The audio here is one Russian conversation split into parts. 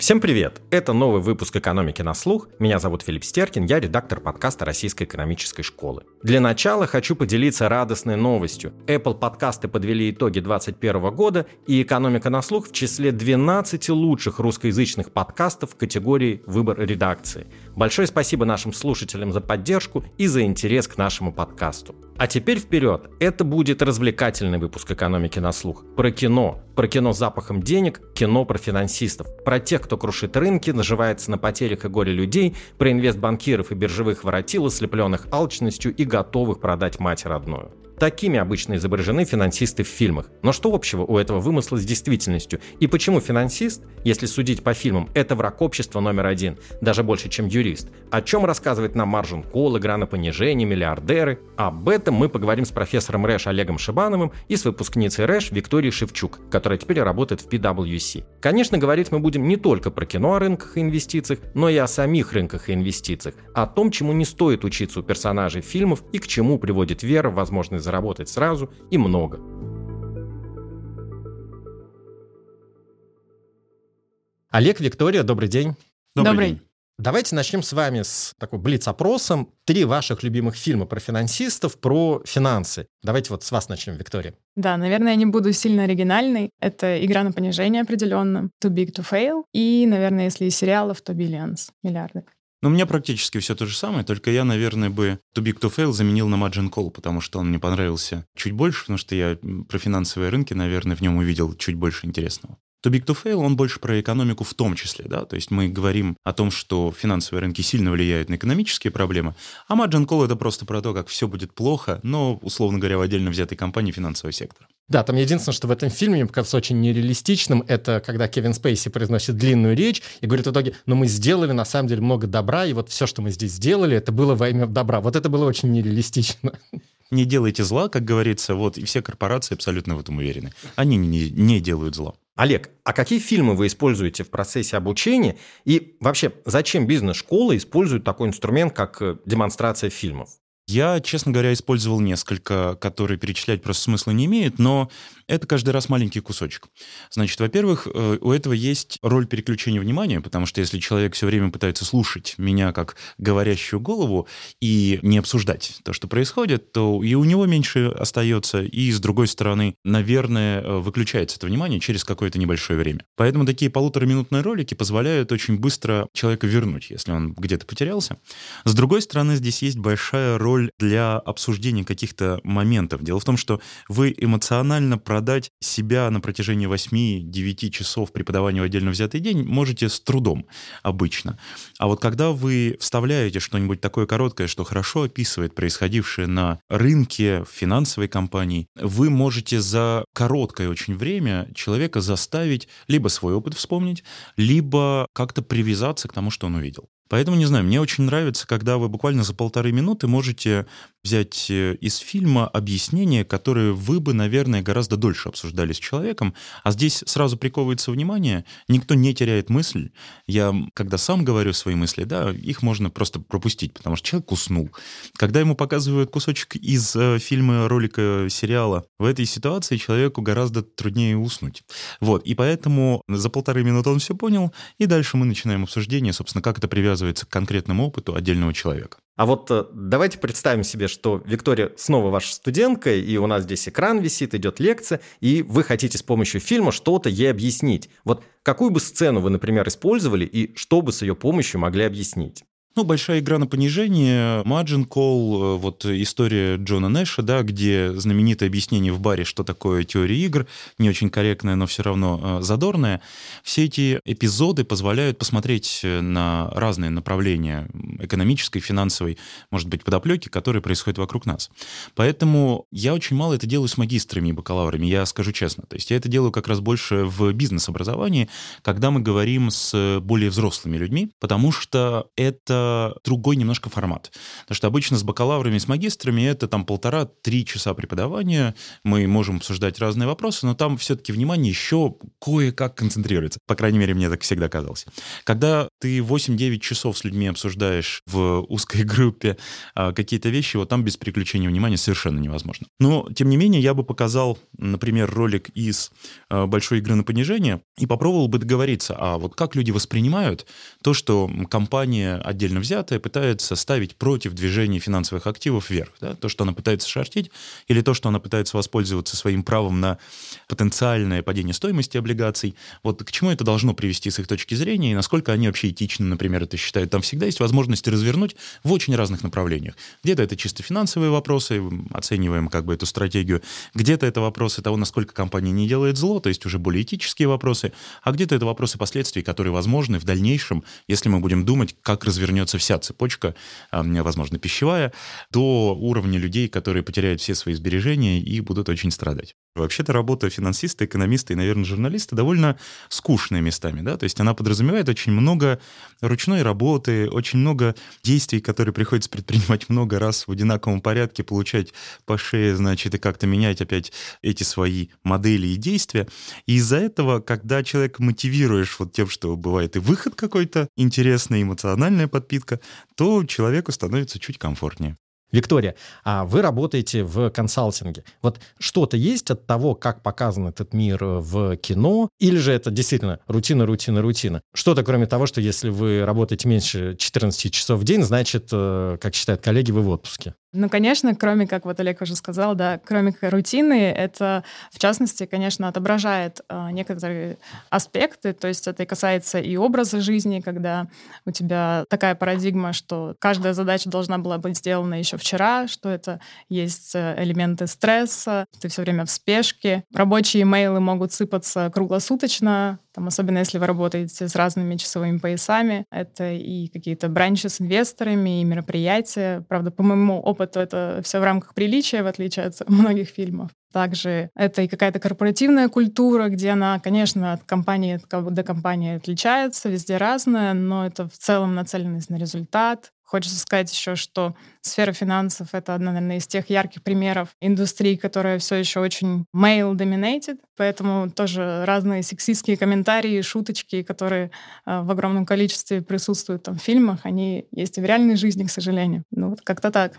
Всем привет! Это новый выпуск «Экономики на слух». Меня зовут Филипп Стеркин, я редактор подкаста Российской экономической школы. Для начала хочу поделиться радостной новостью. Apple подкасты подвели итоги 2021 года, и «Экономика на слух» в числе 12 лучших русскоязычных подкастов в категории «Выбор редакции». Большое спасибо нашим слушателям за поддержку и за интерес к нашему подкасту. А теперь вперед. Это будет развлекательный выпуск «Экономики на слух». Про кино. Про кино с запахом денег, кино про финансистов. Про тех, кто крушит рынки, наживается на потерях и горе людей, про инвестбанкиров и биржевых воротил, ослепленных алчностью и готовых продать мать родную. Такими обычно изображены финансисты в фильмах. Но что общего у этого вымысла с действительностью? И почему финансист, если судить по фильмам, это враг общества номер один, даже больше, чем юрист? О чем рассказывает нам Маржин Кол, игра на понижение, миллиардеры? Об этом мы поговорим с профессором РЭШ Олегом Шибановым и с выпускницей РЭШ Викторией Шевчук, которая теперь работает в PwC. Конечно, говорить мы будем не только про кино о рынках и инвестициях, но и о самих рынках и инвестициях, о том, чему не стоит учиться у персонажей фильмов и к чему приводит вера в возможность заработать сразу и много. Олег, Виктория, добрый день. Добрый. добрый. День. Давайте начнем с вами с такой блиц-опросом. Три ваших любимых фильма про финансистов, про финансы. Давайте вот с вас начнем, Виктория. Да, наверное, я не буду сильно оригинальной. Это «Игра на понижение» определенно, «Too Big to Fail» и, наверное, если из сериалов, то «Billions», «Миллиарды». Но у меня практически все то же самое, только я, наверное, бы Too Big to Fail заменил на Margin Call, потому что он мне понравился чуть больше, потому что я про финансовые рынки, наверное, в нем увидел чуть больше интересного. Too Big to Fail, он больше про экономику в том числе, да, то есть мы говорим о том, что финансовые рынки сильно влияют на экономические проблемы, а Margin Call это просто про то, как все будет плохо, но, условно говоря, в отдельно взятой компании финансового сектора. Да, там единственное, что в этом фильме мне показалось очень нереалистичным, это когда Кевин Спейси произносит длинную речь и говорит в итоге, ну мы сделали на самом деле много добра, и вот все, что мы здесь сделали, это было во имя добра. Вот это было очень нереалистично. Не делайте зла, как говорится, вот, и все корпорации абсолютно в этом уверены. Они не, не делают зла. Олег, а какие фильмы вы используете в процессе обучения? И вообще, зачем бизнес-школы используют такой инструмент, как э, демонстрация фильмов? Я, честно говоря, использовал несколько, которые перечислять просто смысла не имеют, но это каждый раз маленький кусочек. Значит, во-первых, э, у этого есть роль переключения внимания, потому что если человек все время пытается слушать меня как говорящую голову и не обсуждать то, что происходит, то и у него меньше остается, и с другой стороны, наверное, э, выключается это внимание через какое-то небольшое время. Поэтому такие полутораминутные ролики позволяют очень быстро человека вернуть, если он где-то потерялся. С другой стороны, здесь есть большая роль роль для обсуждения каких-то моментов. Дело в том, что вы эмоционально продать себя на протяжении 8-9 часов преподавания в отдельно взятый день можете с трудом обычно. А вот когда вы вставляете что-нибудь такое короткое, что хорошо описывает происходившее на рынке, в финансовой компании, вы можете за короткое очень время человека заставить либо свой опыт вспомнить, либо как-то привязаться к тому, что он увидел. Поэтому, не знаю, мне очень нравится, когда вы буквально за полторы минуты можете взять э, из фильма объяснение, которое вы бы, наверное, гораздо дольше обсуждали с человеком, а здесь сразу приковывается внимание, никто не теряет мысль. Я, когда сам говорю свои мысли, да, их можно просто пропустить, потому что человек уснул. Когда ему показывают кусочек из э, фильма, ролика, сериала, в этой ситуации человеку гораздо труднее уснуть. Вот, и поэтому за полторы минуты он все понял, и дальше мы начинаем обсуждение, собственно, как это привязывается к конкретному опыту отдельного человека. А вот э, давайте представим себе, что Виктория снова ваша студентка, и у нас здесь экран висит, идет лекция, и вы хотите с помощью фильма что-то ей объяснить. Вот какую бы сцену вы, например, использовали, и что бы с ее помощью могли объяснить? Ну, большая игра на понижение, Margin Call, э, вот история Джона Нэша, да, где знаменитое объяснение в баре, что такое теория игр, не очень корректная, но все равно э, задорная. Все эти эпизоды позволяют посмотреть э, на разные направления экономической, финансовой, может быть, подоплеки, которые происходят вокруг нас. Поэтому я очень мало это делаю с магистрами и бакалаврами, я скажу честно. То есть я это делаю как раз больше в бизнес-образовании, когда мы говорим с более взрослыми людьми, потому что это другой немножко формат. Потому что обычно с бакалаврами, с магистрами это там полтора-три часа преподавания, мы можем обсуждать разные вопросы, но там все-таки внимание еще кое-как концентрируется. По крайней мере, мне так всегда казалось. Когда ты 8-9 часов с людьми обсуждаешь в узкой группе а, какие-то вещи, вот там без переключения внимания совершенно невозможно. Но, тем не менее, я бы показал, например, ролик из а, «Большой игры на понижение» и попробовал бы договориться, а вот как люди воспринимают то, что компания отдельно взятая пытается ставить против движения финансовых активов вверх. Да? То, что она пытается шортить, или то, что она пытается воспользоваться своим правом на потенциальное падение стоимости облигаций. Вот к чему это должно привести с их точки зрения, и насколько они вообще этично, например, это считают. Там всегда есть возможность развернуть в очень разных направлениях. Где-то это чисто финансовые вопросы, оцениваем как бы эту стратегию. Где-то это вопросы того, насколько компания не делает зло, то есть уже более этические вопросы. А где-то это вопросы последствий, которые возможны в дальнейшем, если мы будем думать, как развернется вся цепочка, возможно, пищевая, до уровня людей, которые потеряют все свои сбережения и будут очень страдать. Вообще-то работа финансиста, экономиста и, наверное, журналиста довольно скучная местами, да, то есть она подразумевает очень много ручной работы, очень много действий, которые приходится предпринимать много раз в одинаковом порядке, получать по шее, значит, и как-то менять опять эти свои модели и действия. И из-за этого, когда человек мотивируешь вот тем, что бывает и выход какой-то интересный, эмоциональная подпитка, то человеку становится чуть комфортнее. Виктория, а вы работаете в консалтинге. Вот что-то есть от того, как показан этот мир э, в кино, или же это действительно рутина, рутина, рутина? Что-то, кроме того, что если вы работаете меньше 14 часов в день, значит, э, как считают коллеги, вы в отпуске? Ну, конечно, кроме, как вот Олег уже сказал, да, кроме рутины, это, в частности, конечно, отображает э, некоторые аспекты, то есть это касается и образа жизни, когда у тебя такая парадигма, что каждая задача должна была быть сделана еще вчера, что это есть э, элементы стресса, ты все время в спешке, рабочие имейлы могут сыпаться круглосуточно, там, особенно если вы работаете с разными часовыми поясами, это и какие-то бранчи с инвесторами, и мероприятия. Правда, по моему опыту это все в рамках приличия, в отличие от многих фильмов. Также это и какая-то корпоративная культура, где она, конечно, от компании до компании отличается, везде разная, но это в целом нацеленность на результат, Хочется сказать еще, что сфера финансов — это одна, наверное, из тех ярких примеров индустрии, которая все еще очень male-dominated, поэтому тоже разные сексистские комментарии, шуточки, которые э, в огромном количестве присутствуют там в фильмах, они есть и в реальной жизни, к сожалению. Ну вот как-то так.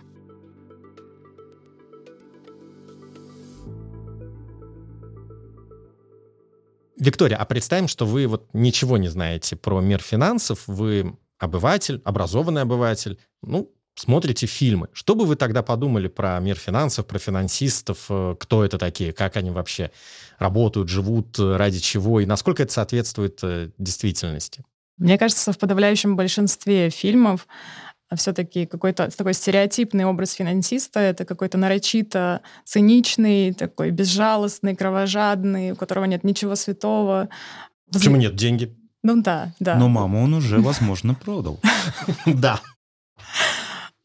Виктория, а представим, что вы вот ничего не знаете про мир финансов, вы обыватель, образованный обыватель, ну, смотрите фильмы. Что бы вы тогда подумали про мир финансов, про финансистов, э, кто это такие, как они вообще работают, живут, э, ради чего, и насколько это соответствует э, действительности? Мне кажется, в подавляющем большинстве фильмов все-таки какой-то такой стереотипный образ финансиста, это какой-то нарочито циничный, такой безжалостный, кровожадный, у которого нет ничего святого. Почему нет деньги? Ну да, да. Но маму он уже, возможно, продал. Да.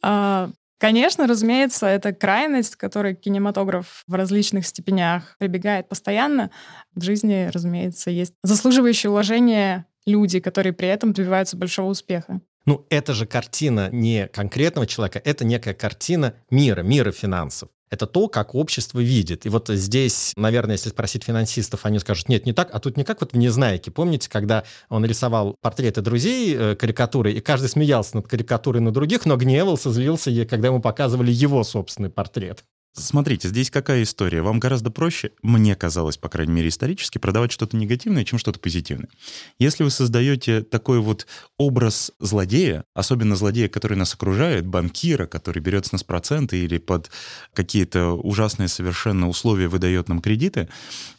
А, конечно, разумеется, это крайность, к которой кинематограф в различных степенях прибегает постоянно. В жизни, разумеется, есть заслуживающие уважения люди, которые при этом добиваются большого успеха. Ну, это же картина не конкретного человека, это некая картина мира, мира финансов. Это то, как общество видит. И вот здесь, наверное, если спросить финансистов, они скажут, нет, не так, а тут не как вот в «Незнайке». Помните, когда он рисовал портреты друзей, э, карикатуры, и каждый смеялся над карикатурой на других, но гневался, злился, когда ему показывали его собственный портрет? Смотрите, здесь какая история? Вам гораздо проще, мне казалось, по крайней мере, исторически, продавать что-то негативное, чем что-то позитивное. Если вы создаете такой вот образ злодея, особенно злодея, который нас окружает, банкира, который берет с нас проценты или под какие-то ужасные совершенно условия выдает нам кредиты,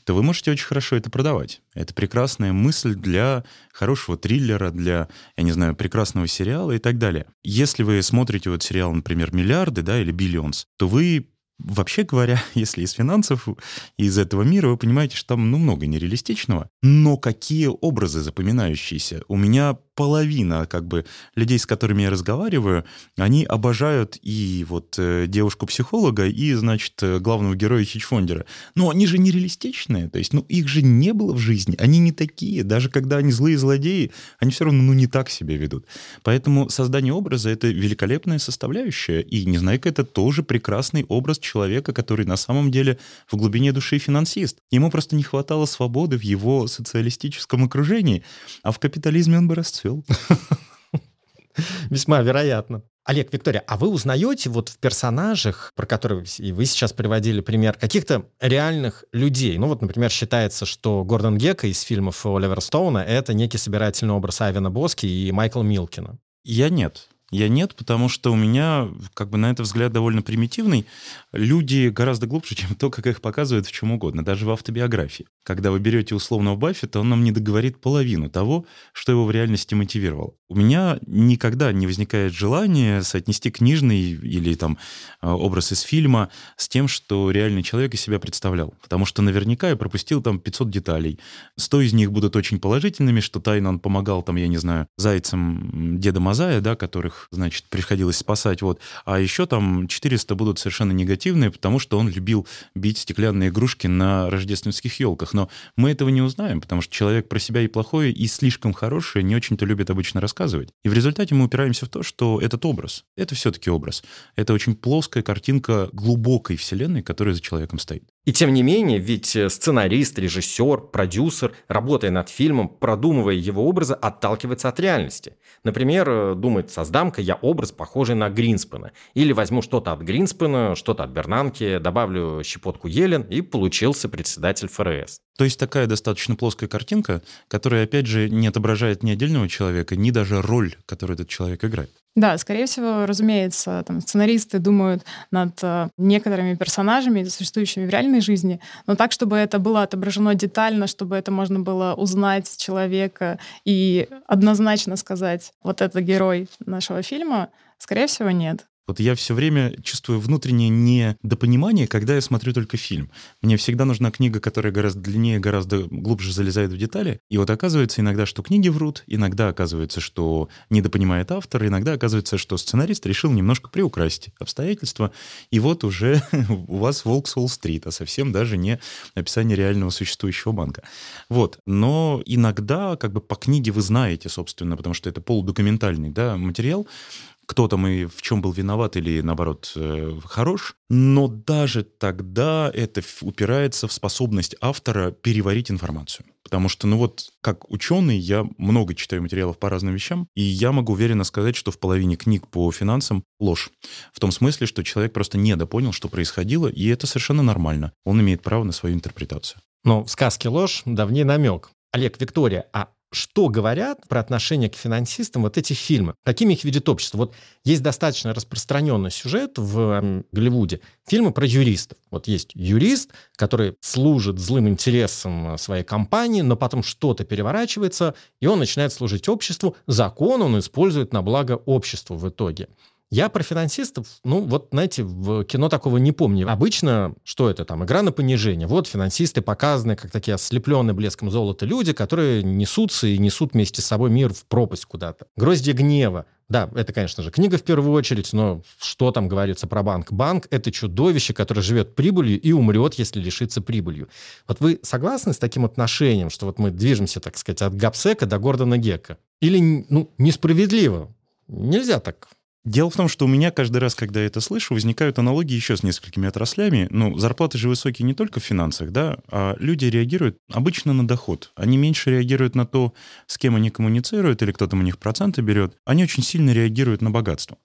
то вы можете очень хорошо это продавать. Это прекрасная мысль для хорошего триллера, для, я не знаю, прекрасного сериала и так далее. Если вы смотрите вот сериал, например, «Миллиарды», да, или «Биллионс», то вы Вообще говоря, если из финансов, из этого мира, вы понимаете, что там ну, много нереалистичного. Но какие образы запоминающиеся? У меня половина как бы людей, с которыми я разговариваю, они обожают и вот э, девушку-психолога, и, значит, э, главного героя хич-фондера. Но они же нереалистичные, то есть, ну, их же не было в жизни, они не такие. Даже когда они злые злодеи, они все равно, ну, не так себя ведут. Поэтому создание образа — это великолепная составляющая, и Незнайка — это тоже прекрасный образ человека, который на самом деле в глубине души финансист. Ему просто не хватало свободы в его социалистическом окружении, а в капитализме он бы расцвел. Весьма вероятно. Олег, Виктория, а вы узнаете вот в персонажах, про которые вы сейчас приводили пример, каких-то реальных людей? Ну вот, например, считается, что Гордон Гекка из фильмов Оливера Стоуна — это некий собирательный образ Айвена Боски и Майкла Милкина. Я нет. Я нет, потому что у меня, как бы на это взгляд довольно примитивный. Люди гораздо глубже, чем то, как их показывают в чем угодно, даже в автобиографии. Когда вы берете условного Баффета, он нам не договорит половину того, что его в реальности мотивировало. У меня никогда не возникает желания соотнести книжный или там а, образ из фильма с тем, что реальный человек из себя представлял. Потому что наверняка я пропустил там 500 деталей. 100 из них будут очень положительными, что тайно он помогал там, я не знаю, зайцам деда Мазая, да, которых значит, приходилось спасать. Вот. А еще там 400 будут совершенно негативные, потому что он любил бить стеклянные игрушки на рождественских елках. Но мы этого не узнаем, потому что человек про себя и плохое, и слишком хорошее не очень-то любит обычно рассказывать. И в результате мы упираемся в то, что этот образ, это все-таки образ. Это очень плоская картинка глубокой вселенной, которая за человеком стоит. И тем не менее, ведь э, сценарист, режиссер, продюсер, работая над фильмом, продумывая его образы, отталкивается от реальности. Например, э, думает, создам-ка я образ, похожий на Гринспена. Или возьму что-то от Гринспена, что-то от Бернанки, добавлю щепотку Елен, и получился председатель ФРС. То есть такая достаточно плоская картинка, которая, опять же, не отображает ни отдельного человека, ни даже роль, которую этот человек играет. Да, скорее всего, разумеется, там, сценаристы думают над э, некоторыми персонажами, существующими в реальной жизни, но так, чтобы это было отображено детально, чтобы это можно было узнать человека и однозначно сказать, вот это герой нашего фильма, скорее всего, нет. Вот я все время чувствую внутреннее недопонимание, когда я смотрю только фильм. Мне всегда нужна книга, которая гораздо длиннее, гораздо глубже залезает в детали. И вот оказывается иногда, что книги врут, иногда оказывается, что недопонимает автор, иногда оказывается, что сценарист решил немножко приукрасить обстоятельства. И вот уже у вас «Волк с Уолл-стрит», а совсем даже не описание реального существующего банка. Вот. Но иногда как бы по книге вы знаете, собственно, потому что это полудокументальный да, материал, кто там и в чем был виноват или, наоборот, э, хорош. Но даже тогда это упирается в способность автора переварить информацию. Потому что, ну вот, как ученый, я много читаю материалов по разным вещам, и я могу уверенно сказать, что в половине книг по финансам ложь. В том смысле, что человек просто недопонял, что происходило, и это совершенно нормально. Он имеет право на свою интерпретацию. Но в сказке ложь давней намек. Олег, Виктория, а что говорят про отношение к финансистам вот эти фильмы? Какими их видит общество? Вот есть достаточно распространенный сюжет в Голливуде. Фильмы про юристов. Вот есть юрист, который служит злым интересам э, своей компании, но потом что-то переворачивается, и он начинает служить обществу. Закон он использует на благо обществу в итоге. Я про финансистов, ну, вот, знаете, в кино такого не помню. Обычно, что это там, игра на понижение. Вот финансисты показаны как такие ослепленные блеском золота люди, которые несутся и несут вместе с собой мир в пропасть куда-то. Гроздья гнева. Да, это, конечно же, книга в первую очередь, но что там говорится про банк? Банк — это чудовище, которое живет прибылью и умрет, если лишится прибылью. Вот вы согласны с таким отношением, что вот мы движемся, так сказать, от Гапсека до Гордона Гекка? Или, ну, несправедливо? Нельзя так Дело в том, что у меня каждый раз, когда я это слышу, возникают аналогии еще с несколькими отраслями. Ну, зарплаты же высокие не только в финансах, да, а люди реагируют обычно на доход. Они меньше реагируют на то, с кем они коммуницируют или кто там у них проценты берет. Они очень сильно реагируют на богатство.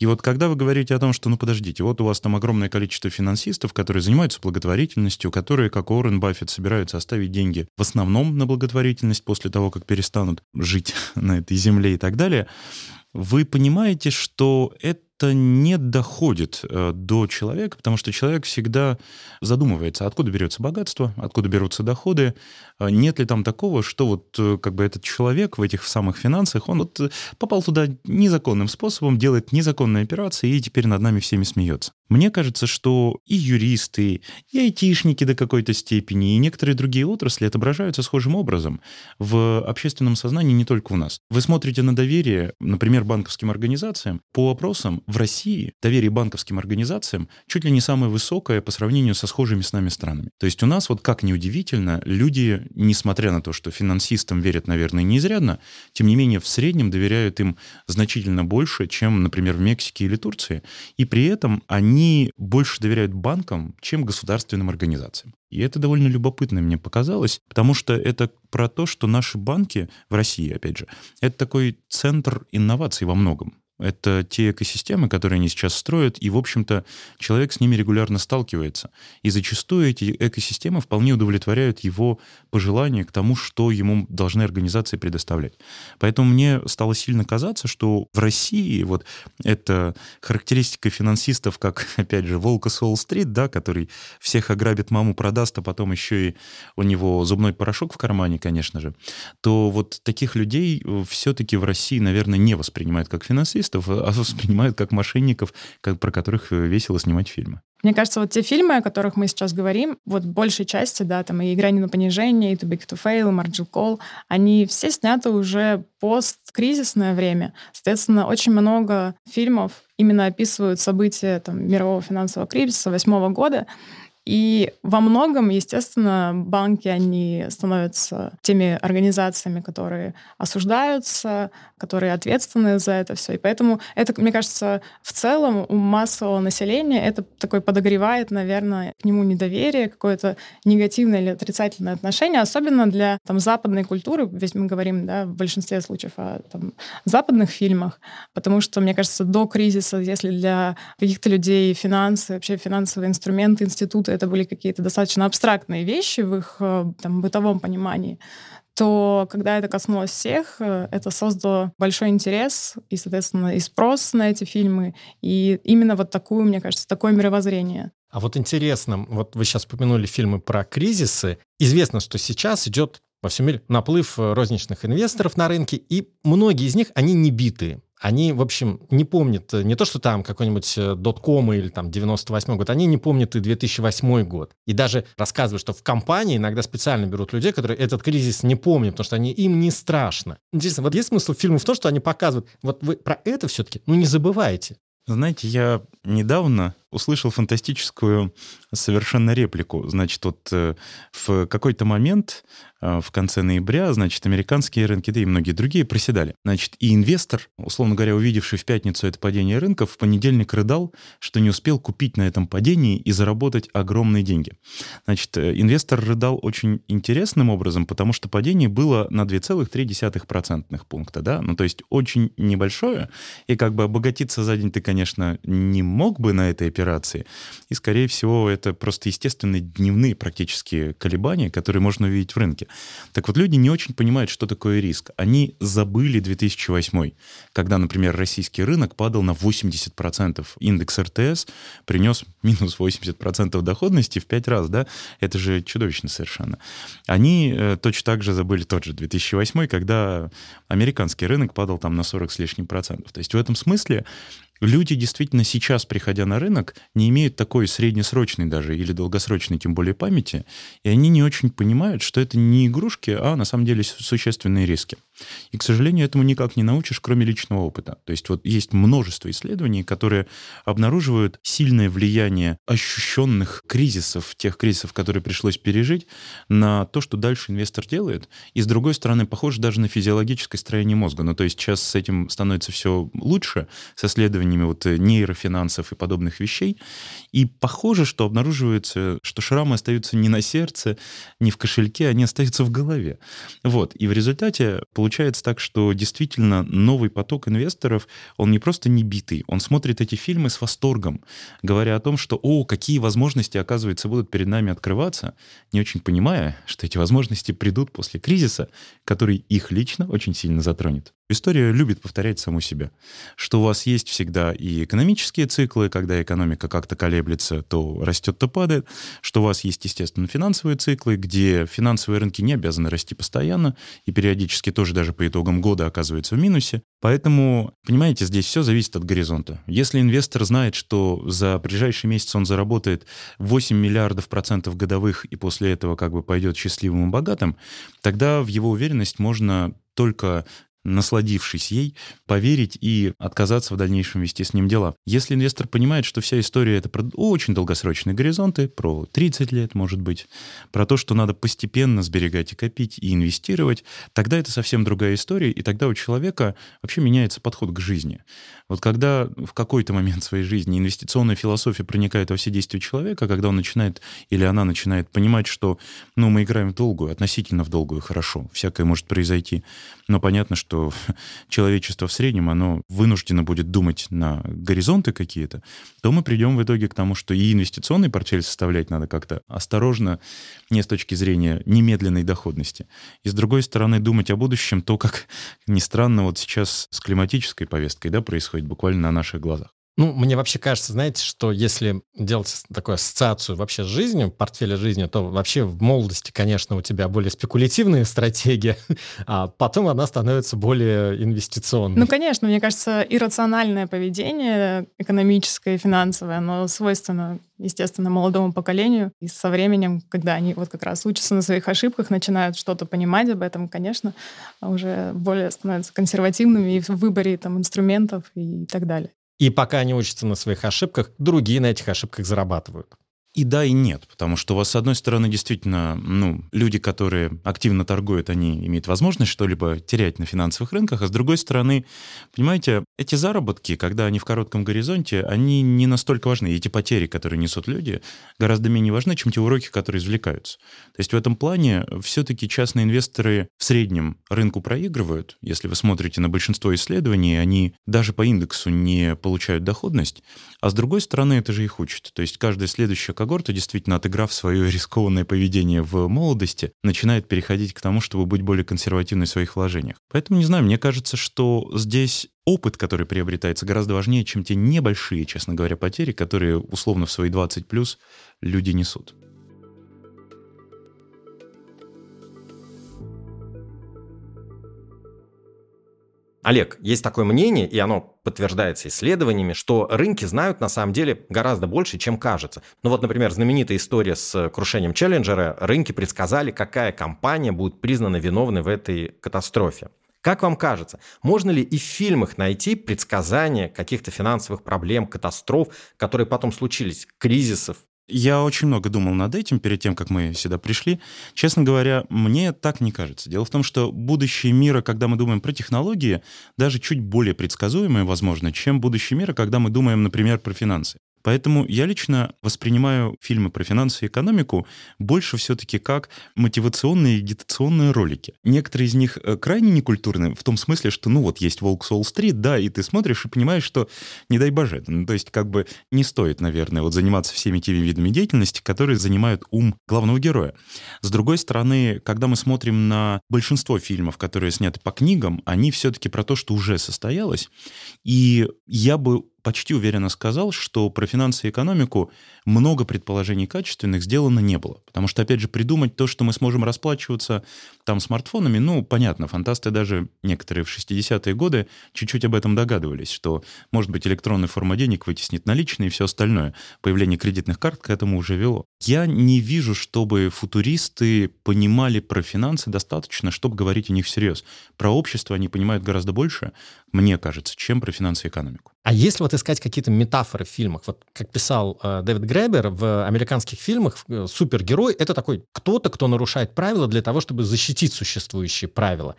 И вот когда вы говорите о том, что, ну, подождите, вот у вас там огромное количество финансистов, которые занимаются благотворительностью, которые, как Уоррен Баффет, собираются оставить деньги в основном на благотворительность после того, как перестанут жить на этой земле и так далее, вы понимаете, что это часто не доходит э, до человека, потому что человек всегда задумывается, откуда берется богатство, откуда берутся доходы, э, нет ли там такого, что вот э, как бы этот человек в этих самых финансах, он вот попал туда незаконным способом, делает незаконные операции и теперь над нами всеми смеется. Мне кажется, что и юристы, и айтишники до какой-то степени, и некоторые другие отрасли отображаются схожим образом в общественном сознании не только у нас. Вы смотрите на доверие, например, банковским организациям. По опросам в России доверие банковским организациям чуть ли не самое высокое по сравнению со схожими с нами странами. То есть у нас, вот как неудивительно, люди, несмотря на то, что финансистам верят, наверное, неизрядно, тем не менее в среднем доверяют им значительно больше, чем, например, в Мексике или Турции. И при этом они больше доверяют банкам, чем государственным организациям. И это довольно любопытно мне показалось, потому что это про то, что наши банки в России, опять же, это такой центр инноваций во многом. Это те экосистемы, которые они сейчас строят, и, в общем-то, человек с ними регулярно сталкивается. И зачастую эти экосистемы вполне удовлетворяют его пожелания к тому, что ему должны организации предоставлять. Поэтому мне стало сильно казаться, что в России вот эта характеристика финансистов, как, опять же, волка с Уолл-стрит, да, который всех ограбит, маму продаст, а потом еще и у него зубной порошок в кармане, конечно же, то вот таких людей все-таки в России, наверное, не воспринимают как финансистов, журналистов, а воспринимают как мошенников, как, про которых э, весело снимать фильмы. Мне кажется, вот те фильмы, о которых мы сейчас говорим, вот большей части, да, там и «Игра не на понижение», и «Too Big to Fail», и «Margin Call», они все сняты уже посткризисное время. Соответственно, очень много фильмов именно описывают события там, мирового финансового кризиса восьмого года, и во многом, естественно, банки, они становятся теми организациями, которые осуждаются, которые ответственны за это все. И поэтому это, мне кажется, в целом у массового населения это такой подогревает, наверное, к нему недоверие, какое-то негативное или отрицательное отношение, особенно для там, западной культуры, ведь мы говорим да, в большинстве случаев о там, западных фильмах, потому что, мне кажется, до кризиса, если для каких-то людей финансы, вообще финансовые инструменты, институты это были какие-то достаточно абстрактные вещи в их э, там, бытовом понимании, то когда это коснулось всех, э, это создало большой интерес и, соответственно, и спрос на эти фильмы, и именно вот такую, мне кажется, такое мировоззрение. А вот интересно, вот вы сейчас упомянули фильмы про кризисы. Известно, что сейчас идет во всем мире наплыв э, розничных инвесторов на рынке, и многие из них, они не битые они, в общем, не помнят э, не то, что там какой-нибудь э, дотком или там 98 год, они не помнят и 2008 год. И даже рассказывают, что в компании иногда специально берут людей, которые этот кризис не помнят, потому что они, им не страшно. Интересно, вот есть смысл фильма в том, что они показывают, вот вы про это все-таки, ну не забывайте. Знаете, я недавно услышал фантастическую совершенно реплику. Значит, вот э, в какой-то момент э, в конце ноября, значит, американские рынки, да и многие другие проседали. Значит, и инвестор, условно говоря, увидевший в пятницу это падение рынков, в понедельник рыдал, что не успел купить на этом падении и заработать огромные деньги. Значит, э, инвестор рыдал очень интересным образом, потому что падение было на 2,3% пункта, да, ну то есть очень небольшое, и как бы обогатиться за день ты, конечно, не мог бы на этой операции, операции. И, скорее всего, это просто естественные дневные практически колебания, которые можно увидеть в рынке. Так вот, люди не очень понимают, что такое риск. Они забыли 2008, когда, например, российский рынок падал на 80%. Индекс РТС принес минус 80% доходности в 5 раз, да? Это же чудовищно совершенно. Они э, точно так же забыли тот же 2008, когда американский рынок падал там на 40 с лишним процентов. То есть в этом смысле Люди действительно сейчас, приходя на рынок, не имеют такой среднесрочной даже или долгосрочной, тем более памяти, и они не очень понимают, что это не игрушки, а на самом деле существенные риски. И, к сожалению, этому никак не научишь, кроме личного опыта. То есть вот есть множество исследований, которые обнаруживают сильное влияние ощущенных кризисов, тех кризисов, которые пришлось пережить, на то, что дальше инвестор делает. И, с другой стороны, похоже даже на физиологическое строение мозга. Ну, то есть сейчас с этим становится все лучше, с исследованиями вот нейрофинансов и подобных вещей. И похоже, что обнаруживается, что шрамы остаются не на сердце, не в кошельке, они остаются в голове. Вот. И в результате получается получается так, что действительно новый поток инвесторов, он не просто не битый, он смотрит эти фильмы с восторгом, говоря о том, что, о, какие возможности, оказывается, будут перед нами открываться, не очень понимая, что эти возможности придут после кризиса, который их лично очень сильно затронет. История любит повторять саму себя. Что у вас есть всегда и экономические циклы, когда экономика как-то колеблется, то растет, то падает. Что у вас есть, естественно, финансовые циклы, где финансовые рынки не обязаны расти постоянно и периодически тоже даже по итогам года оказываются в минусе. Поэтому, понимаете, здесь все зависит от горизонта. Если инвестор знает, что за ближайший месяц он заработает 8 миллиардов процентов годовых и после этого как бы пойдет счастливым и богатым, тогда в его уверенность можно только насладившись ей, поверить и отказаться в дальнейшем вести с ним дела. Если инвестор понимает, что вся история — это про очень долгосрочные горизонты, про 30 лет, может быть, про то, что надо постепенно сберегать и копить, и инвестировать, тогда это совсем другая история, и тогда у человека вообще меняется подход к жизни. Вот когда в какой-то момент своей жизни инвестиционная философия проникает во все действия человека, когда он начинает или она начинает понимать, что ну, мы играем в долгую, относительно в долгую, хорошо, всякое может произойти, но понятно, что человечество в среднем, оно вынуждено будет думать на горизонты какие-то, то мы придем в итоге к тому, что и инвестиционный портфель составлять надо как-то осторожно, не с точки зрения немедленной доходности. И с другой стороны, думать о будущем, то, как ни странно, вот сейчас с климатической повесткой да, происходит происходит буквально на наших глазах. Ну, мне вообще кажется, знаете, что если делать такую ассоциацию вообще с жизнью, портфеля жизни, то вообще в молодости, конечно, у тебя более спекулятивная стратегия, а потом она становится более инвестиционной. Ну, конечно, мне кажется, иррациональное поведение экономическое и финансовое, оно свойственно естественно, молодому поколению. И со временем, когда они вот как раз учатся на своих ошибках, начинают что-то понимать об этом, конечно, уже более становятся консервативными и в выборе там, инструментов и так далее. И пока они учатся на своих ошибках, другие на этих ошибках зарабатывают. И да, и нет, потому что у вас, с одной стороны, действительно, ну, люди, которые активно торгуют, они имеют возможность что-либо терять на финансовых рынках, а с другой стороны, понимаете, эти заработки, когда они в коротком горизонте, они не настолько важны. И эти потери, которые несут люди, гораздо менее важны, чем те уроки, которые извлекаются. То есть в этом плане все-таки частные инвесторы в среднем рынку проигрывают. Если вы смотрите на большинство исследований, они даже по индексу не получают доходность, а с другой стороны, это же их учит. То есть каждая следующая когорта, действительно, отыграв свое рискованное поведение в молодости, начинает переходить к тому, чтобы быть более консервативной в своих вложениях. Поэтому, не знаю, мне кажется, что здесь опыт, который приобретается, гораздо важнее, чем те небольшие, честно говоря, потери, которые условно в свои 20 плюс люди несут. Олег, есть такое мнение, и оно подтверждается исследованиями, что рынки знают на самом деле гораздо больше, чем кажется. Ну вот, например, знаменитая история с крушением Челленджера. Рынки предсказали, какая компания будет признана виновной в этой катастрофе. Как вам кажется, можно ли и в фильмах найти предсказания каких-то финансовых проблем, катастроф, которые потом случились, кризисов, я очень много думал над этим перед тем, как мы сюда пришли. Честно говоря, мне так не кажется. Дело в том, что будущее мира, когда мы думаем про технологии, даже чуть более предсказуемое, возможно, чем будущее мира, когда мы думаем, например, про финансы. Поэтому я лично воспринимаю фильмы про финансы и экономику больше все-таки как мотивационные и агитационные ролики. Некоторые из них э, крайне некультурны, в том смысле, что, ну вот, есть «Волк Солл-стрит», да, и ты смотришь и понимаешь, что не дай боже. Ну, то есть как бы не стоит, наверное, вот заниматься всеми теми видами деятельности, которые занимают ум главного героя. С другой стороны, когда мы смотрим на большинство фильмов, которые сняты по книгам, они все-таки про то, что уже состоялось. И я бы почти уверенно сказал, что про финансы и экономику много предположений качественных сделано не было. Потому что, опять же, придумать то, что мы сможем расплачиваться там смартфонами, ну, понятно, фантасты даже некоторые в 60-е годы чуть-чуть об этом догадывались, что, может быть, электронная форма денег вытеснит наличные и все остальное. Появление кредитных карт к этому уже вело. Я не вижу, чтобы футуристы понимали про финансы достаточно, чтобы говорить о них всерьез. Про общество они понимают гораздо больше, мне кажется, чем про финансы и экономику. А если вот искать какие-то метафоры в фильмах, вот как писал э, Дэвид Гребер, в американских фильмах э, супергерой — это такой кто-то, кто нарушает правила для того, чтобы защитить существующие правила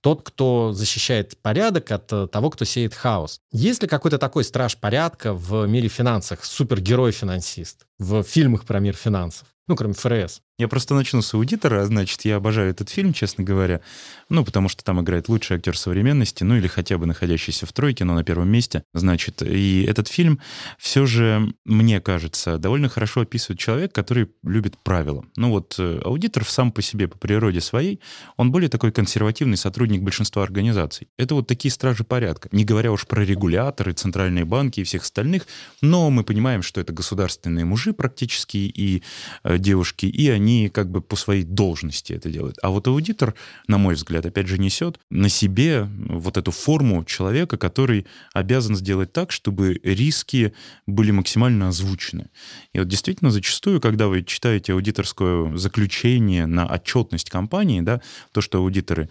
тот, кто защищает порядок от э, того, кто сеет хаос. Есть ли какой-то такой страж порядка в мире финансов, супергерой-финансист в фильмах про мир финансов? Ну, кроме ФРС. Я просто начну с аудитора, значит, я обожаю этот фильм, честно говоря. Ну, потому что там играет лучший актер современности, ну или хотя бы находящийся в тройке, но на первом месте. Значит, и этот фильм все же, мне кажется, довольно хорошо описывает человек, который любит правила. Ну вот э, аудитор сам по себе, по природе своей, он более такой консервативный сотрудник большинства организаций. Это вот такие стражи порядка. Не говоря уж про регуляторы, центральные банки и всех остальных, но мы понимаем, что это государственные мужи практически и э, девушки, и они они как бы по своей должности это делают. А вот аудитор, на мой взгляд, опять же, несет на себе вот эту форму человека, который обязан сделать так, чтобы риски были максимально озвучены. И вот действительно зачастую, когда вы читаете аудиторское заключение на отчетность компании, да, то, что аудиторы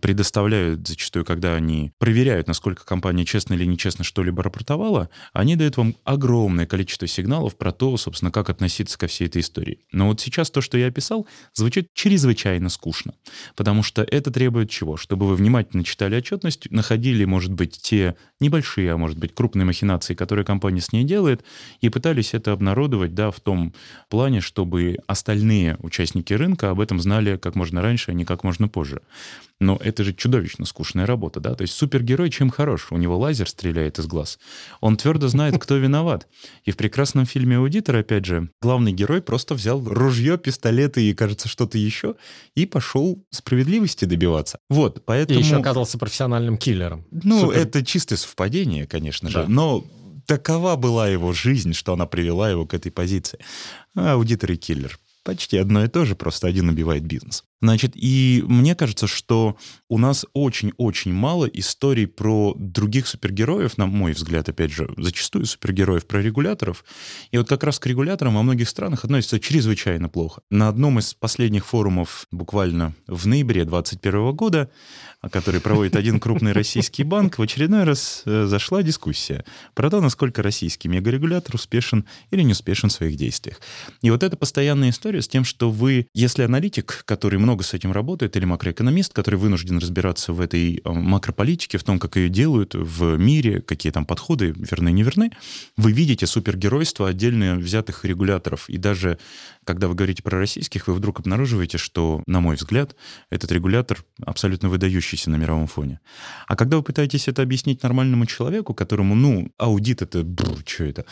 предоставляют зачастую, когда они проверяют, насколько компания честно или нечестно что-либо рапортовала, они дают вам огромное количество сигналов про то, собственно, как относиться ко всей этой истории. Но вот сейчас то, что я описал, звучит чрезвычайно скучно, потому что это требует чего? Чтобы вы внимательно читали отчетность, находили, может быть, те небольшие, а может быть, крупные махинации, которые компания с ней делает, и пытались это обнародовать, да, в том плане, чтобы остальные участники рынка об этом знали как можно раньше, а не как можно позже. Но это же чудовищно скучная работа, да? То есть супергерой чем хорош? У него лазер стреляет из глаз. Он твердо знает, кто виноват. И в прекрасном фильме «Аудитор», опять же, главный герой просто взял ружье, пистолеты и, кажется, что-то еще, и пошел справедливости добиваться. Вот, поэтому... И еще оказался профессиональным киллером. Ну, Супер. это чистое совпадение, конечно же. Да. Но такова была его жизнь, что она привела его к этой позиции. А аудитор и киллер. Почти одно и то же, просто один убивает бизнес. Значит, и мне кажется, что у нас очень-очень мало историй про других супергероев, на мой взгляд, опять же, зачастую супергероев, про регуляторов. И вот как раз к регуляторам во многих странах относятся чрезвычайно плохо. На одном из последних форумов, буквально в ноябре 2021 года, который проводит один крупный российский банк, в очередной раз э, зашла дискуссия про то, насколько российский мегарегулятор успешен или не успешен в своих действиях. И вот это постоянная история с тем, что вы, если аналитик, который много много с этим работает, или макроэкономист, который вынужден разбираться в этой э, макрополитике, в том, как ее делают в мире, какие там подходы верны и неверны, вы видите супергеройство отдельно взятых регуляторов. И даже когда вы говорите про российских, вы вдруг обнаруживаете, что, на мой взгляд, этот регулятор абсолютно выдающийся на мировом фоне. А когда вы пытаетесь это объяснить нормальному человеку, которому, ну, аудит это, бррр, что это,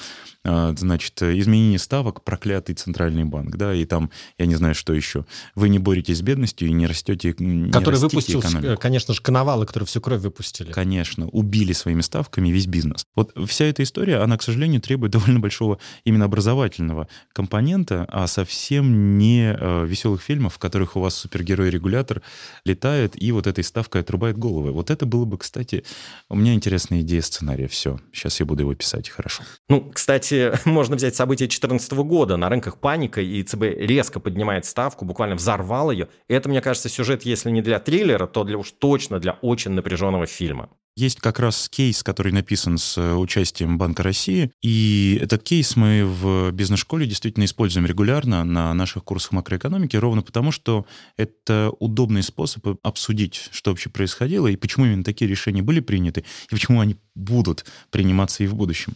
а, значит, изменение ставок, проклятый центральный банк, да, и там, я не знаю, что еще. Вы не боретесь с бедностью и не растете, не Который выпустил, экономику. конечно же, коновалы, которые всю кровь выпустили. Конечно, убили своими ставками весь бизнес. Вот вся эта история, она, к сожалению, требует довольно большого именно образовательного компонента, а со совсем не э, веселых фильмов, в которых у вас супергерой-регулятор летает и вот этой ставкой отрубает головы. Вот это было бы, кстати, у меня интересная идея сценария. Все, сейчас я буду его писать, хорошо. Ну, кстати, можно взять события 2014 года. На рынках паника, и ЦБ резко поднимает ставку, буквально взорвал ее. И это, мне кажется, сюжет, если не для триллера, то для уж точно для очень напряженного фильма. Есть как раз кейс, который написан с э, участием Банка России, и этот кейс мы в бизнес-школе действительно используем регулярно на наших курсах макроэкономики, ровно потому, что это удобный способ обсудить, что вообще происходило, и почему именно такие решения были приняты, и почему они будут приниматься и в будущем.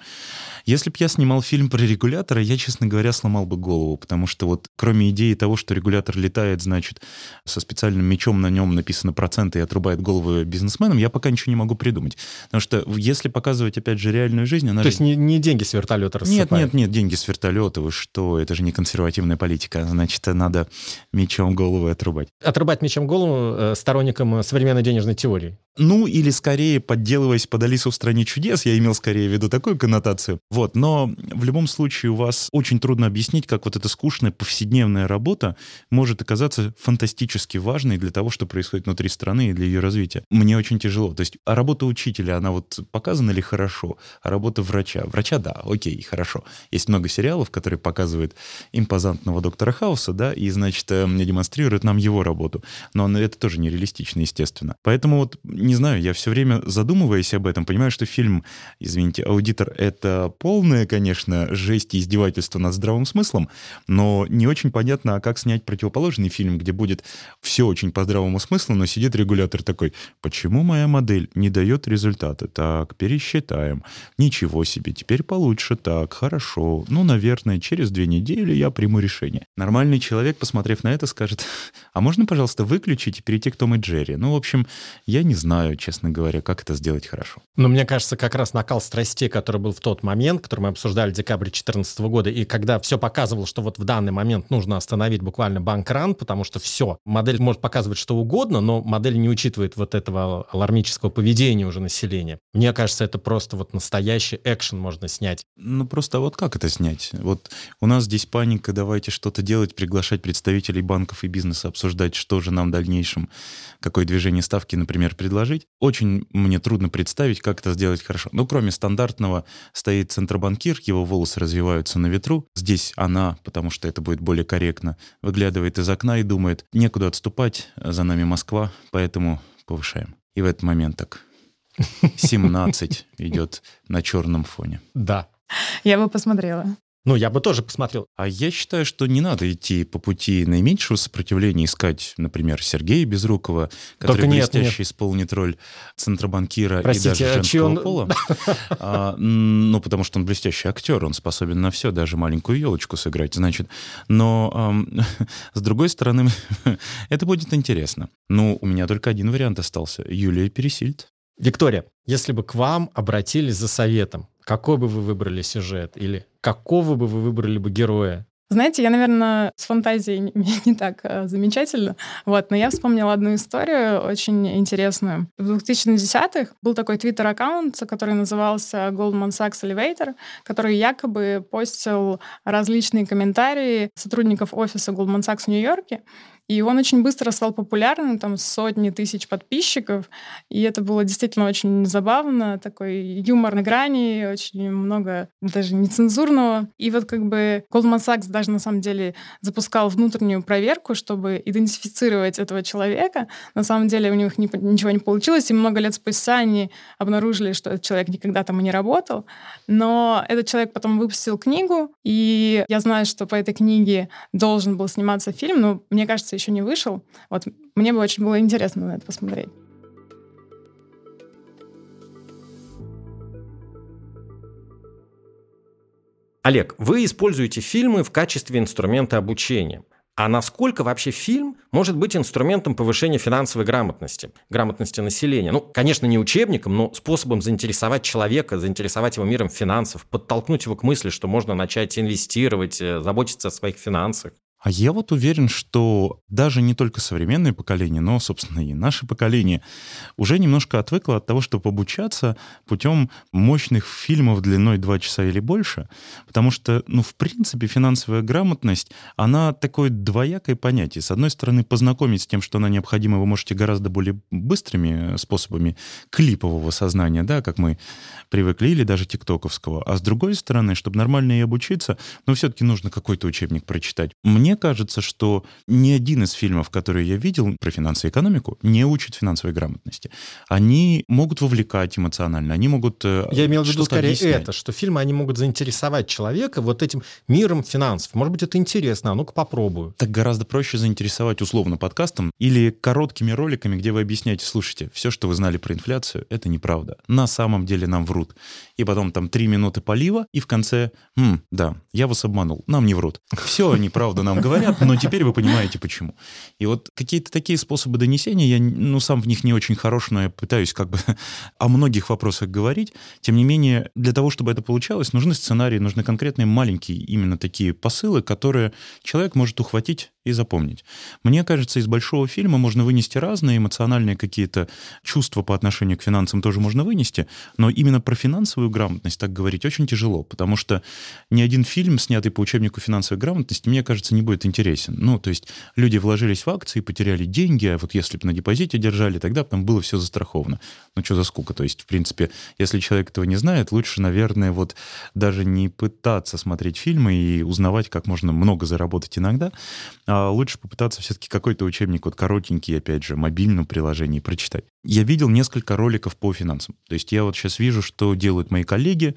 Если бы я снимал фильм про регулятора, я, честно говоря, сломал бы голову, потому что вот кроме идеи того, что регулятор летает, значит, со специальным мечом на нем написано проценты и отрубает головы бизнесменам, я пока ничего не могу придумать. Потому что если показывать, опять же, реальную жизнь, она То же... есть не, не деньги с вертолета рассыпают? Нет, нет, нет, деньги с вертолета, вы что, это же не консервативная политика, значит, надо мечом голову отрубать. Отрубать мечом голову э, сторонникам современной денежной теории? Ну, или скорее, подделываясь под Алису в стране чудес, я имел скорее в виду такую коннотацию. Вот, но в любом случае у вас очень трудно объяснить, как вот эта скучная повседневная работа может оказаться фантастически важной для того, что происходит внутри страны и для ее развития. Мне очень тяжело. То есть, а работа учителя, она вот показана ли хорошо? А работа врача? Врача, да, окей, хорошо. Есть много сериалов, которые показывают импозантного доктора Хауса, да, и, значит, э, демонстрируют нам его работу. Но это тоже нереалистично, естественно. Поэтому вот не знаю, я все время задумываясь об этом, понимаю, что фильм, извините, «Аудитор» — это полное, конечно, жесть и издевательство над здравым смыслом, но не очень понятно, а как снять противоположный фильм, где будет все очень по здравому смыслу, но сидит регулятор такой, почему моя модель не дает результаты? Так, пересчитаем. Ничего себе, теперь получше. Так, хорошо. Ну, наверное, через две недели я приму решение. Нормальный человек, посмотрев на это, скажет, а можно, пожалуйста, выключить и перейти к Том и Джерри? Ну, в общем, я не знаю, честно говоря, как это сделать хорошо. Но мне кажется, как раз накал страстей, который был в тот момент, который мы обсуждали в декабре 2014 года, и когда все показывало, что вот в данный момент нужно остановить буквально банк-ран, потому что все, модель может показывать что угодно, но модель не учитывает вот этого алармического поведения уже населения. Мне кажется, это просто вот настоящий экшен можно снять. Ну, просто вот как это снять? Вот у нас здесь паника, давайте что-то делать, приглашать представителей банков и бизнеса, обсуждать, что же нам в дальнейшем, какое движение ставки, например, предложить. Очень мне трудно представить, как это сделать хорошо. Ну, кроме стандартного, стоит центробанкир, его волосы развиваются на ветру. Здесь она, потому что это будет более корректно, выглядывает из окна и думает, некуда отступать, за нами Москва, поэтому повышаем. И в этот момент так 17 идет на черном фоне. Да. Я бы посмотрела. Ну, я бы тоже посмотрел. А я считаю, что не надо идти по пути наименьшего сопротивления, искать, например, Сергея Безрукова, который Только нет, блестяще нет. исполнит роль центробанкира Простите, и даже а женского он- пола. А, ну, потому что он блестящий актер, он способен на все, даже маленькую елочку сыграть, значит. Но, ам, с другой стороны, это будет интересно. Ну, у меня только один вариант остался. Юлия Пересильд. Виктория, если бы к вам обратились за советом, какой бы вы выбрали сюжет или какого бы вы выбрали бы героя? Знаете, я, наверное, с фантазией не, не так э, замечательно, вот, но я вспомнила одну историю очень интересную. В 2010-х был такой твиттер-аккаунт, который назывался Goldman Sachs Elevator, который якобы постил различные комментарии сотрудников офиса Goldman Sachs в Нью-Йорке, и он очень быстро стал популярным, там сотни тысяч подписчиков, и это было действительно очень забавно, такой юмор на грани, очень много даже нецензурного. И вот как бы Goldman Sachs даже на самом деле запускал внутреннюю проверку, чтобы идентифицировать этого человека. На самом деле у них не- ничего не получилось, и много лет спустя они обнаружили, что этот человек никогда там и не работал. Но этот человек потом выпустил книгу, и я знаю, что по этой книге должен был сниматься фильм, но мне кажется, еще не вышел. Вот мне бы очень было интересно на это посмотреть. Олег, вы используете фильмы в качестве инструмента обучения. А насколько вообще фильм может быть инструментом повышения финансовой грамотности, грамотности населения? Ну, конечно, не учебником, но способом заинтересовать человека, заинтересовать его миром финансов, подтолкнуть его к мысли, что можно начать инвестировать, э, заботиться о своих финансах. А я вот уверен, что даже не только современное поколение, но, собственно, и наше поколение уже немножко отвыкло от того, чтобы обучаться путем мощных фильмов длиной 2 часа или больше, потому что, ну, в принципе, финансовая грамотность, она такое двоякое понятие. С одной стороны, познакомить с тем, что она необходима, вы можете гораздо более быстрыми способами клипового сознания, да, как мы привыкли, или даже тиктоковского. А с другой стороны, чтобы нормально и обучиться, ну, все-таки нужно какой-то учебник прочитать. Мне кажется, что ни один из фильмов, которые я видел про финансы и экономику, не учит финансовой грамотности. Они могут вовлекать эмоционально, они могут э, Я имел в виду скорее объяснять. это, что фильмы, они могут заинтересовать человека вот этим миром финансов. Может быть, это интересно, а ну-ка попробую. Так гораздо проще заинтересовать условно подкастом или короткими роликами, где вы объясняете, слушайте, все, что вы знали про инфляцию, это неправда. На самом деле нам врут. И потом там три минуты полива, и в конце, «Хм, да, я вас обманул, нам не врут. Все они правда нам говорят, но теперь вы понимаете, почему. И вот какие-то такие способы донесения, я, ну, сам в них не очень хорош, но я пытаюсь как бы о многих вопросах говорить. Тем не менее, для того, чтобы это получалось, нужны сценарии, нужны конкретные маленькие именно такие посылы, которые человек может ухватить и запомнить. Мне кажется, из большого фильма можно вынести разные эмоциональные какие-то чувства по отношению к финансам тоже можно вынести, но именно про финансовую грамотность так говорить очень тяжело, потому что ни один фильм, снятый по учебнику финансовой грамотности, мне кажется, не будет интересен. Ну, то есть люди вложились в акции, потеряли деньги, а вот если бы на депозите держали, тогда там было все застраховано. Ну, что за скука? То есть, в принципе, если человек этого не знает, лучше, наверное, вот даже не пытаться смотреть фильмы и узнавать, как можно много заработать иногда, а лучше попытаться все-таки какой-то учебник, вот коротенький, опять же, мобильном приложении прочитать. Я видел несколько роликов по финансам. То есть я вот сейчас вижу, что делают мои коллеги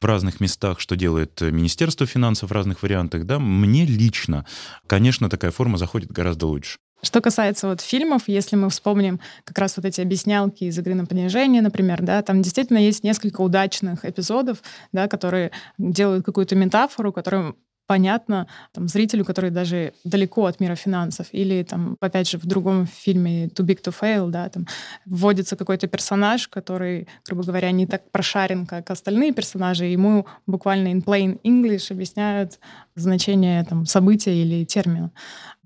в разных местах, что делает Министерство финансов в разных вариантах. Да, мне лично, конечно, такая форма заходит гораздо лучше. Что касается вот фильмов, если мы вспомним как раз вот эти объяснялки из «Игры на понижение», например, да, там действительно есть несколько удачных эпизодов, да, которые делают какую-то метафору, которую понятно там, зрителю, который даже далеко от мира финансов. Или, там, опять же, в другом фильме «Too Big to Fail», да, там вводится какой-то персонаж, который, грубо говоря, не так прошарен, как остальные персонажи, и ему буквально in plain English объясняют значение там, события или термина.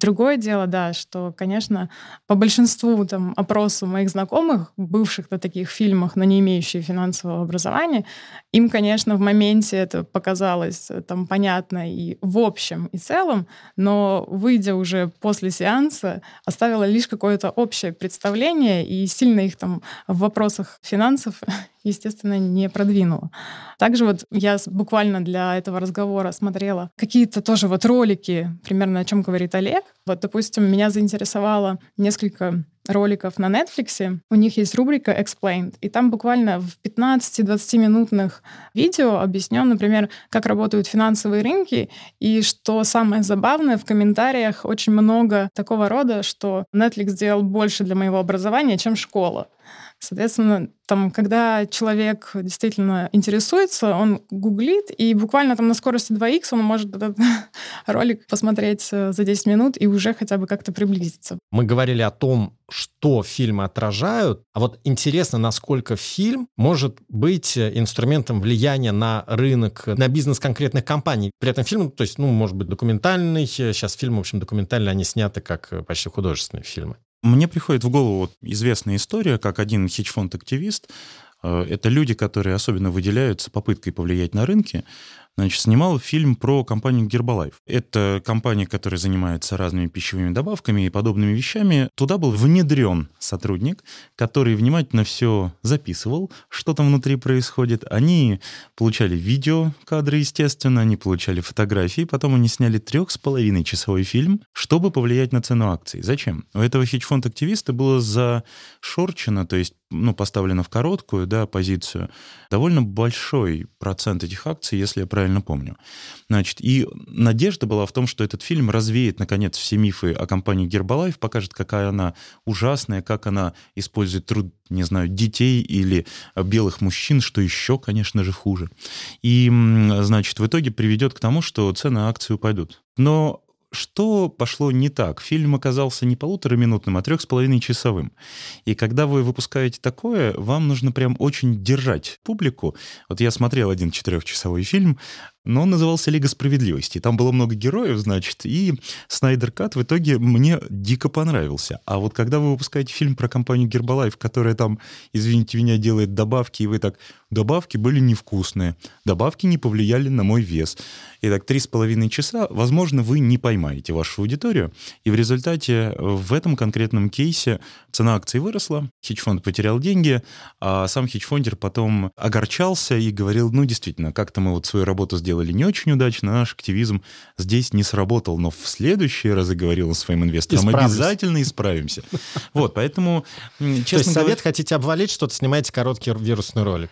Другое дело, да, что, конечно, по большинству там, опросу моих знакомых, бывших на таких фильмах, но не имеющих финансового образования, им, конечно, в моменте это показалось э, там, понятно и в общем, и целом, но, выйдя уже после сеанса, оставила лишь какое-то общее представление и сильно их там в вопросах финансов естественно, не продвинула. Также вот я буквально для этого разговора смотрела какие-то тоже вот ролики, примерно о чем говорит Олег. Вот, допустим, меня заинтересовало несколько роликов на Netflix. У них есть рубрика Explained, и там буквально в 15-20 минутных видео объяснен, например, как работают финансовые рынки, и что самое забавное, в комментариях очень много такого рода, что Netflix сделал больше для моего образования, чем школа. Соответственно, там, когда человек действительно интересуется, он гуглит, и буквально там на скорости 2х он может этот ролик посмотреть э, за 10 минут и уже хотя бы как-то приблизиться. Мы говорили о том, что фильмы отражают, а вот интересно, насколько фильм может быть э, инструментом влияния на рынок, на бизнес конкретных компаний. При этом фильм, то есть, ну, может быть, документальный. Сейчас фильмы, в общем, документальные, они сняты как э, почти художественные фильмы. Мне приходит в голову вот известная история, как один хедж-фонд-активист, э, это люди, которые особенно выделяются попыткой повлиять на рынки, значит, снимал фильм про компанию Herbalife. Это компания, которая занимается разными пищевыми добавками и подобными вещами. Туда был внедрен сотрудник, который внимательно все записывал, что там внутри происходит. Они получали видео, кадры, естественно, они получали фотографии, потом они сняли трех с половиной часовой фильм, чтобы повлиять на цену акций. Зачем? У этого хедж-фонд-активиста было зашорчено, то есть ну, поставлено в короткую да, позицию, довольно большой процент этих акций, если я правильно помню. Значит, и надежда была в том, что этот фильм развеет, наконец, все мифы о компании Гербалайф, покажет, какая она ужасная, как она использует труд, не знаю, детей или белых мужчин, что еще, конечно же, хуже. И, значит, в итоге приведет к тому, что цены акций упадут. Но что пошло не так? Фильм оказался не полутораминутным, а трех с половиной часовым. И когда вы выпускаете такое, вам нужно прям очень держать публику. Вот я смотрел один четырехчасовой фильм, но он назывался «Лига справедливости». Там было много героев, значит, и Снайдер Кат в итоге мне дико понравился. А вот когда вы выпускаете фильм про компанию Гербалайф, которая там, извините меня, делает добавки, и вы так, добавки были невкусные, добавки не повлияли на мой вес. И так три с половиной часа, возможно, вы не поймаете вашу аудиторию, и в результате в этом конкретном кейсе цена акций выросла, хедж-фонд потерял деньги, а сам хедж-фондер потом огорчался и говорил, ну, действительно, как-то мы вот свою работу сделали сделали не очень удачно, наш активизм здесь не сработал, но в следующие разы говорил он своим инвесторам, обязательно исправимся. Вот, поэтому, честно То есть совет хотите обвалить что-то, снимайте короткий вирусный ролик.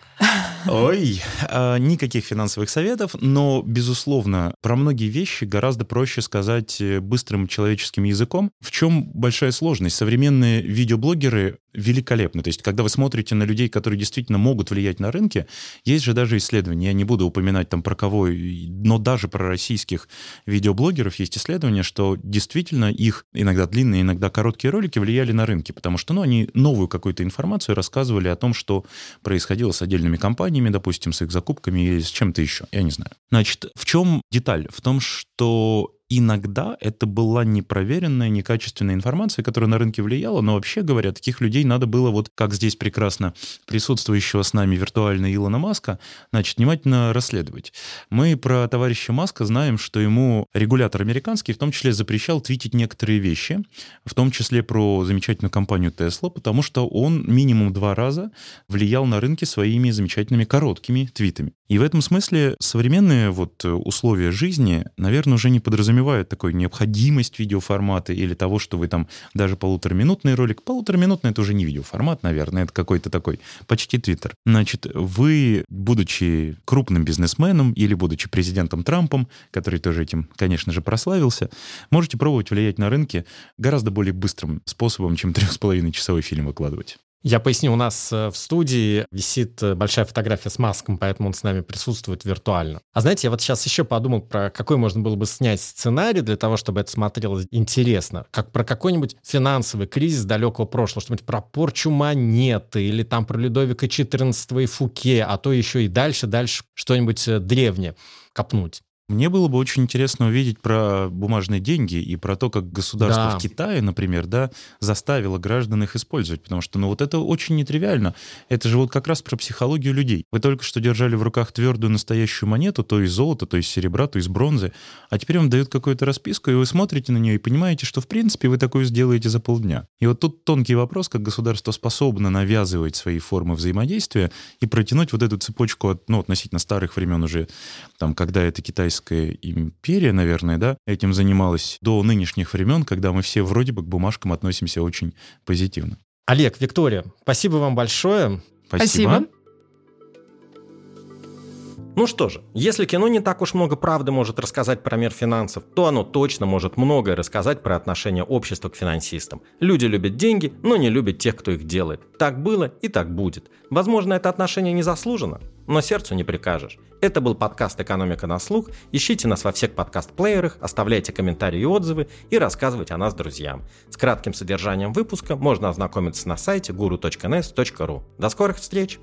Ой, а, никаких финансовых советов, но, безусловно, про многие вещи гораздо проще сказать э, быстрым человеческим языком. В чем большая сложность? Современные видеоблогеры великолепны. То есть, когда вы смотрите на людей, которые действительно могут влиять на рынки, есть же даже исследования, я не буду упоминать там про кого, но даже про российских видеоблогеров есть исследования, что действительно их иногда длинные, иногда короткие ролики влияли на рынки, потому что ну, они новую какую-то информацию рассказывали о том, что происходило с отдельными компаниями, допустим, с их закупками или с чем-то еще, я не знаю. Значит, в чем деталь? В том, что иногда это была непроверенная, некачественная информация, которая на рынке влияла, но вообще говоря, таких людей надо было, вот как здесь прекрасно присутствующего с нами виртуально Илона Маска, значит, внимательно расследовать. Мы про товарища Маска знаем, что ему регулятор американский в том числе запрещал твитить некоторые вещи, в том числе про замечательную компанию Tesla, потому что он минимум два раза влиял на рынки своими замечательными короткими твитами. И в этом смысле современные вот условия жизни, наверное, уже не подразумевают подразумевают такую необходимость видеоформата или того, что вы там даже полутораминутный ролик. Полутораминутный — это уже не видеоформат, наверное, это какой-то такой почти твиттер. Значит, вы, будучи крупным бизнесменом или будучи президентом Трампом, который тоже этим, конечно же, прославился, можете пробовать влиять на рынки гораздо более быстрым способом, чем трех с половиной часовой фильм выкладывать. Я поясню, у нас э, в студии висит э, большая фотография с Маском, поэтому он с нами присутствует виртуально. А знаете, я вот сейчас еще подумал про какой можно было бы снять сценарий для того, чтобы это смотрелось интересно. Как про какой-нибудь финансовый кризис далекого прошлого, что-нибудь про порчу монеты или там про Людовика XIV и Фуке, а то еще и дальше, дальше что-нибудь э, древнее копнуть. Мне было бы очень интересно увидеть про бумажные деньги и про то, как государство Да. в Китае, например, да, заставило граждан их использовать, потому что, ну, вот это очень нетривиально. Это же вот как раз про психологию людей. Вы только что держали в руках твердую настоящую монету, то из золота, то из серебра, то из бронзы, а теперь вам дают какую-то расписку, и вы смотрите на нее и понимаете, что, в принципе, вы такое сделаете за полдня. И вот тут тонкий вопрос, как государство способно навязывать свои формы взаимодействия и протянуть вот эту цепочку от, ну, относительно старых времен уже, там, когда это китайская империя, наверное, да, этим занималась до нынешних времен, когда мы все вроде бы к бумажкам относимся очень позитивно. Олег, Виктория, спасибо вам большое. Спасибо. Ну что же, если кино не так уж много правды может рассказать про мир финансов, то оно точно может многое рассказать про отношение общества к финансистам. Люди любят деньги, но не любят тех, кто их делает. Так было и так будет. Возможно, это отношение не заслужено, но сердцу не прикажешь. Это был подкаст «Экономика на слух». Ищите нас во всех подкаст-плеерах, оставляйте комментарии и отзывы и рассказывайте о нас друзьям. С кратким содержанием выпуска можно ознакомиться на сайте guru.nes.ru. До скорых встреч!